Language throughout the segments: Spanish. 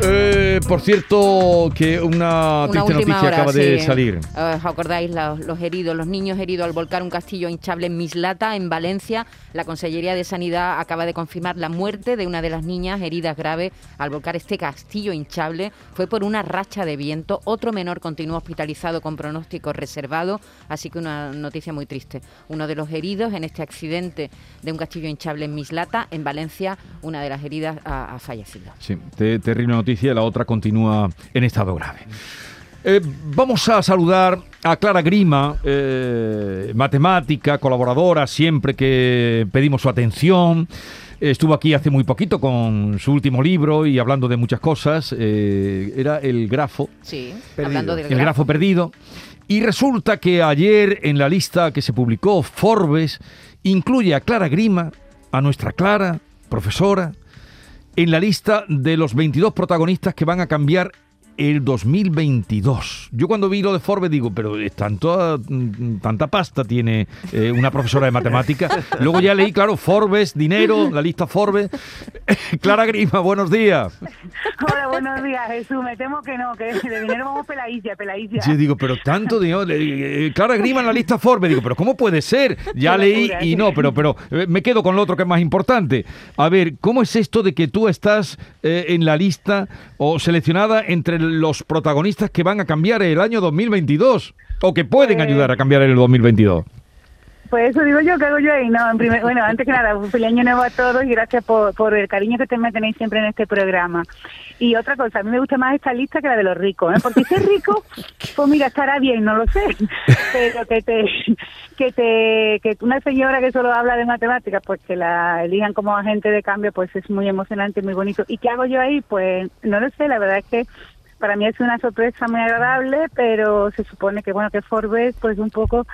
Eh, por cierto, que una, Una triste noticia hora, acaba de sí. salir. Eh, ¿Os acordáis los, los heridos, los niños heridos al volcar un castillo hinchable en Mislata, en Valencia? La Consellería de Sanidad acaba de confirmar la muerte de una de las niñas heridas graves al volcar este castillo hinchable. Fue por una racha de viento. Otro menor continúa hospitalizado con pronóstico reservado. Así que una noticia muy triste. Uno de los heridos en este accidente de un castillo hinchable en Mislata, en Valencia, una de las heridas ha, ha fallecido. Sí, te- terrible noticia. La otra continúa en estado grave. Eh, vamos a saludar a Clara Grima, eh, matemática, colaboradora, siempre que pedimos su atención. Estuvo aquí hace muy poquito con su último libro y hablando de muchas cosas. Eh, era El Grafo. Sí, Perdido. hablando del El grafo. grafo perdido. Y resulta que ayer en la lista que se publicó, Forbes incluye a Clara Grima, a nuestra Clara, profesora, en la lista de los 22 protagonistas que van a cambiar el 2022. Yo cuando vi lo de Forbes digo, pero es tanto, mm, tanta pasta tiene eh, una profesora de matemáticas. Luego ya leí, claro, Forbes, dinero, la lista Forbes. Clara Grima, buenos días. Hola, buenos días, Jesús. Me temo que no, que de dinero vamos peladilla, peladilla. Sí, digo, pero tanto dinero. eh, eh, Clara Grima en la lista Forbes. Digo, pero ¿cómo puede ser? Ya Qué leí locura, y sí. no, pero, pero me quedo con lo otro que es más importante. A ver, ¿cómo es esto de que tú estás eh, en la lista o seleccionada entre los protagonistas que van a cambiar el año 2022? O que pueden Eh, ayudar a cambiar el 2022. Pues eso digo yo, ¿qué hago yo ahí? No, en primer- bueno, antes que nada, un feliz año nuevo a todos y gracias por, por el cariño que me tenéis siempre en este programa. Y otra cosa, a mí me gusta más esta lista que la de los ricos, ¿eh? Porque si es rico, pues mira, estará bien, no lo sé. Pero que te, que te, que una señora que solo habla de matemáticas, pues que la elijan como agente de cambio, pues es muy emocionante, muy bonito. ¿Y qué hago yo ahí? Pues no lo sé, la verdad es que para mí es una sorpresa muy agradable, pero se supone que bueno que Forbes pues un poco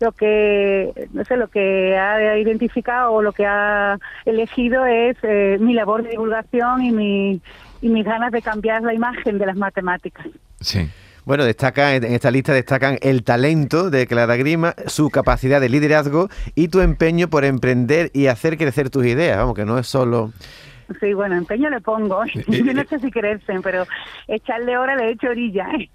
lo que no sé lo que ha identificado o lo que ha elegido es eh, mi labor de divulgación y mi y mis ganas de cambiar la imagen de las matemáticas. Sí. Bueno, destaca en esta lista destacan el talento de Clara Grima, su capacidad de liderazgo y tu empeño por emprender y hacer crecer tus ideas. Vamos, que no es solo Sí, bueno, empeño le pongo. Yo no sé si creerse, pero echarle hora le echo orilla. ¿eh?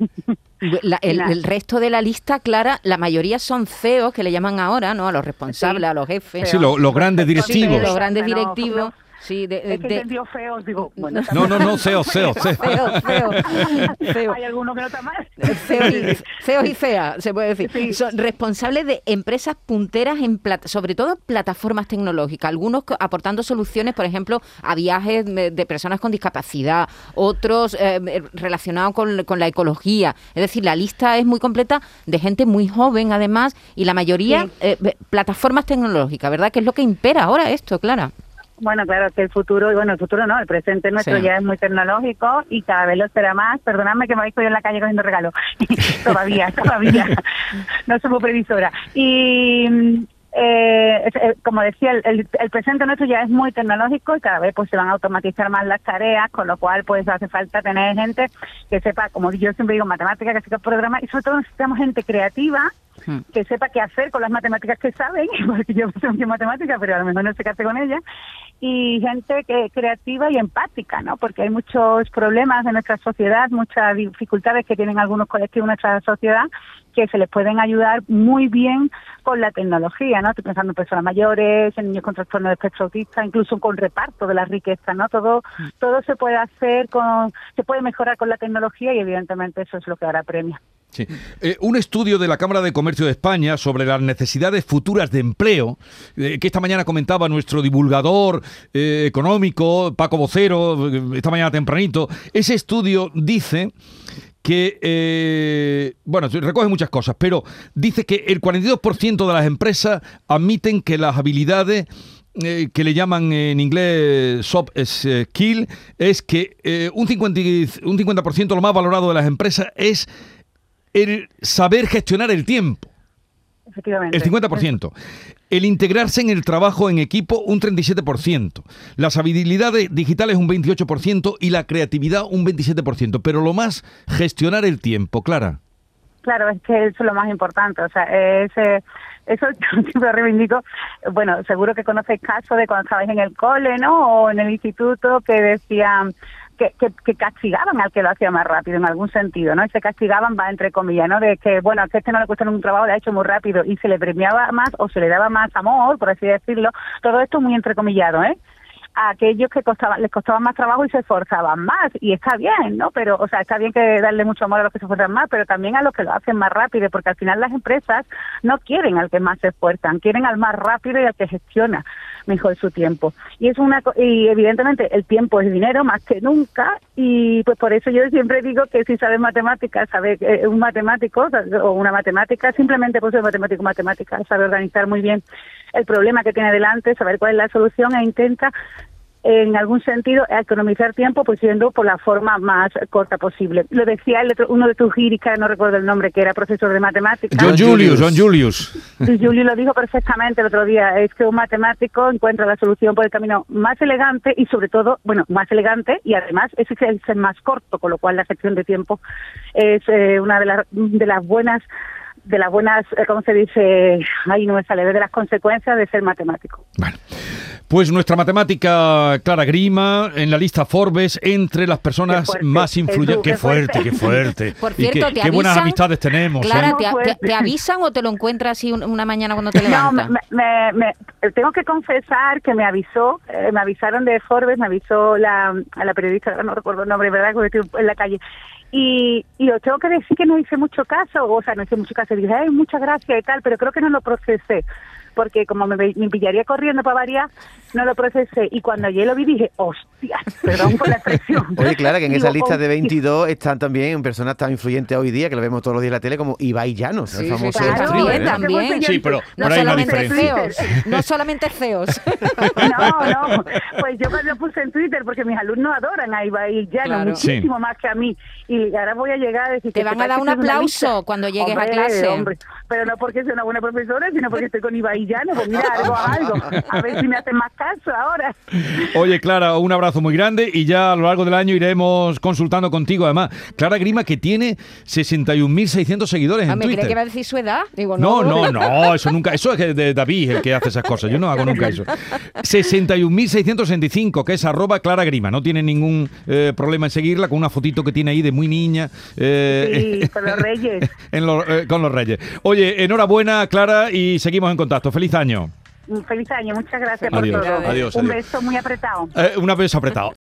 La- el, resto de la lista, Clara, la mayoría son CEOs que le llaman ahora, ¿no? A los responsables, Sí. a los jefes. Sí, lo- los grandes Sí, directivos. los grandes No, directivos. No. Sí, de, Es que de- entendió feos, digo, bueno, No, no, no, CEO, CEO, CEO. feo, feo, feo. hay alguno que no está mal. CEO y, CEA, se puede decir. Sí. Son responsables de empresas punteras, en plat- sobre todo en plataformas tecnológicas. Algunos aportando soluciones, por ejemplo, a viajes de, de personas con discapacidad, otros eh, relacionados con, con la ecología. Es decir, la lista es muy completa de gente muy joven, además, y la mayoría Sí. eh, plataformas tecnológicas, ¿verdad? Que es lo que impera ahora esto, Clara. Bueno, claro, que el futuro, y bueno, el futuro no, el presente nuestro Sí. ya es muy tecnológico y cada vez lo será más. Perdonadme que me habéis cogido en la calle cogiendo regalos. todavía, todavía. No somos previsora. Y eh, eh, como decía, el, el- el presente nuestro ya es muy tecnológico y cada vez pues se van a automatizar más las tareas, con lo cual pues hace falta tener gente que sepa, como yo siempre digo, matemática, que sepa programar y sobre todo necesitamos gente creativa Hmm. que sepa qué hacer con las matemáticas que saben, porque yo soy en matemáticas, pero a lo mejor no sé qué hacer con ellas, y gente que creativa y empática, ¿no? Porque hay muchos problemas en nuestra sociedad, muchas dificultades que tienen algunos colectivos en nuestra sociedad que se les pueden ayudar muy bien con la tecnología, ¿no? Estoy pensando en personas mayores, en niños con trastorno de espectro autista, incluso con reparto de la riqueza, ¿no? Todo todo se puede hacer con se puede mejorar con la tecnología y evidentemente eso es lo que ahora premia. Sí. Eh, un estudio de la Cámara de Comercio de España sobre las necesidades futuras de empleo, eh, que esta mañana comentaba nuestro divulgador eh, económico, Paco Vocero, esta mañana tempranito, ese estudio dice que, bueno, recoge muchas cosas, pero dice que el 42% de las empresas admiten que las habilidades que le llaman en inglés soft skill es que un 50, y- un 50% lo más valorado de las empresas es el saber gestionar el tiempo, Efectivamente. el 50%. El integrarse en el trabajo en equipo, un 37%. Las habilidades digitales, un 28%. Y la creatividad, un 27%. Pero lo más, gestionar el tiempo, Clara. claro, es que eso es lo más importante. O sea, es, eh, eso yo siempre reivindico. Bueno, seguro que conocéis casos de cuando estabais en el cole, ¿no? O en el instituto que decían que, que, que castigaban al que lo hacía más rápido en algún sentido, ¿no? Y se castigaban, va entre comillas, ¿no? De que, bueno, que este no le cuesta ningún trabajo, le ha hecho muy rápido y se le premiaba más o se le daba más amor, por así decirlo. Todo esto muy entrecomillado, ¿eh? A aquellos que costaban, les costaba más trabajo y se esforzaban más. Y está bien, ¿no? Pero, o sea, está bien que darle mucho amor a los que se esfuerzan más, pero también a los que lo hacen más rápido, porque al final las empresas no quieren al que más se esfuerzan, quieren al más rápido y al que gestiona mejor su tiempo. Y es una y evidentemente el tiempo es dinero más que nunca y pues por eso yo siempre digo que si sabes matemáticas, sabe eh, un matemático o una matemática, simplemente pues un matemático matemática, sabe organizar muy bien el problema que tiene delante, saber cuál es la solución e intenta en algún sentido economizar tiempo pues yendo por la forma más corta posible. Lo decía el otro- uno de tus giris, que no recuerdo el nombre, que era profesor de matemáticas. John John Julius, Julius. John Julius. Y Julio lo dijo perfectamente el otro día, es que un matemático encuentra la solución por el camino más elegante y sobre todo, bueno, más elegante y además es el más corto, con lo cual la gestión de tiempo es eh, una de las, de las buenas de las buenas, eh, ¿cómo se dice? Ahí no me sale, de las consecuencias de ser matemático. Bueno, pues nuestra matemática Clara Grima en la lista Forbes entre las personas fuerte, más influyentes. Qué qué fuerte, qué fuerte. Por Y cierto, qué, ¿te qué buenas amistades tenemos. ¿eh? Clara, ¿te, Muy te- avisan o te lo encuentras así un- una mañana cuando te No, levantas? me, me- me- tengo que confesar que me avisó, eh, me avisaron de Forbes, me avisó la, a la periodista, no recuerdo el nombre, ¿verdad? Porque estoy en la calle. Y, y os tengo que decir que no hice mucho caso, o sea, no hice mucho caso. Dije, ay, muchas gracias y tal, pero creo que no lo procesé. Porque como me, me pillaría corriendo para variar, no lo procesé. Y cuando yo lo vi dije, hostia, perdón por la expresión. Oye, Clara, que en Digo, esa lista de hostia. 22 están también personas tan influyentes hoy día que lo vemos todos los días en la tele como Ibai Llanos, Sí, el famoso sí, Claro, también, streamer, ¿eh? también. Sí, pero No hay una solamente diferencia. feos, no solamente feos. No, no, pues yo me lo puse en Twitter porque mis alumnos adoran a Ibai Llano Claro. muchísimo más que a mí. Y ahora voy a llegar a decir Te que van a sepáis dar un aplauso cuando llegues a clase. hombre, pero no porque sea una buena profesora, sino porque estoy con Ibai Pues mira, algo, algo. A ver si me hacen más caso ahora. Oye, Clara, un abrazo muy grande y ya a lo largo del año iremos consultando contigo. Además, Clara Grima que tiene 61.600 seguidores Ah, en me creía Twitter. que iba a decir su edad. Digo, No, no, no, eso nunca, eso es de David el que hace esas cosas, yo no hago nunca eso. 61.665, que es arroba Clara Grima, no tiene ningún eh, problema en seguirla con una fotito que tiene ahí de muy niña. eh, Sí, con los reyes. en los- eh, con los reyes. Oye, enhorabuena Clara y seguimos en contacto. Feliz año. Un feliz año, muchas gracias Adiós, por todo. adiós, Un adiós. beso muy apretado. Eh, una vez apretado.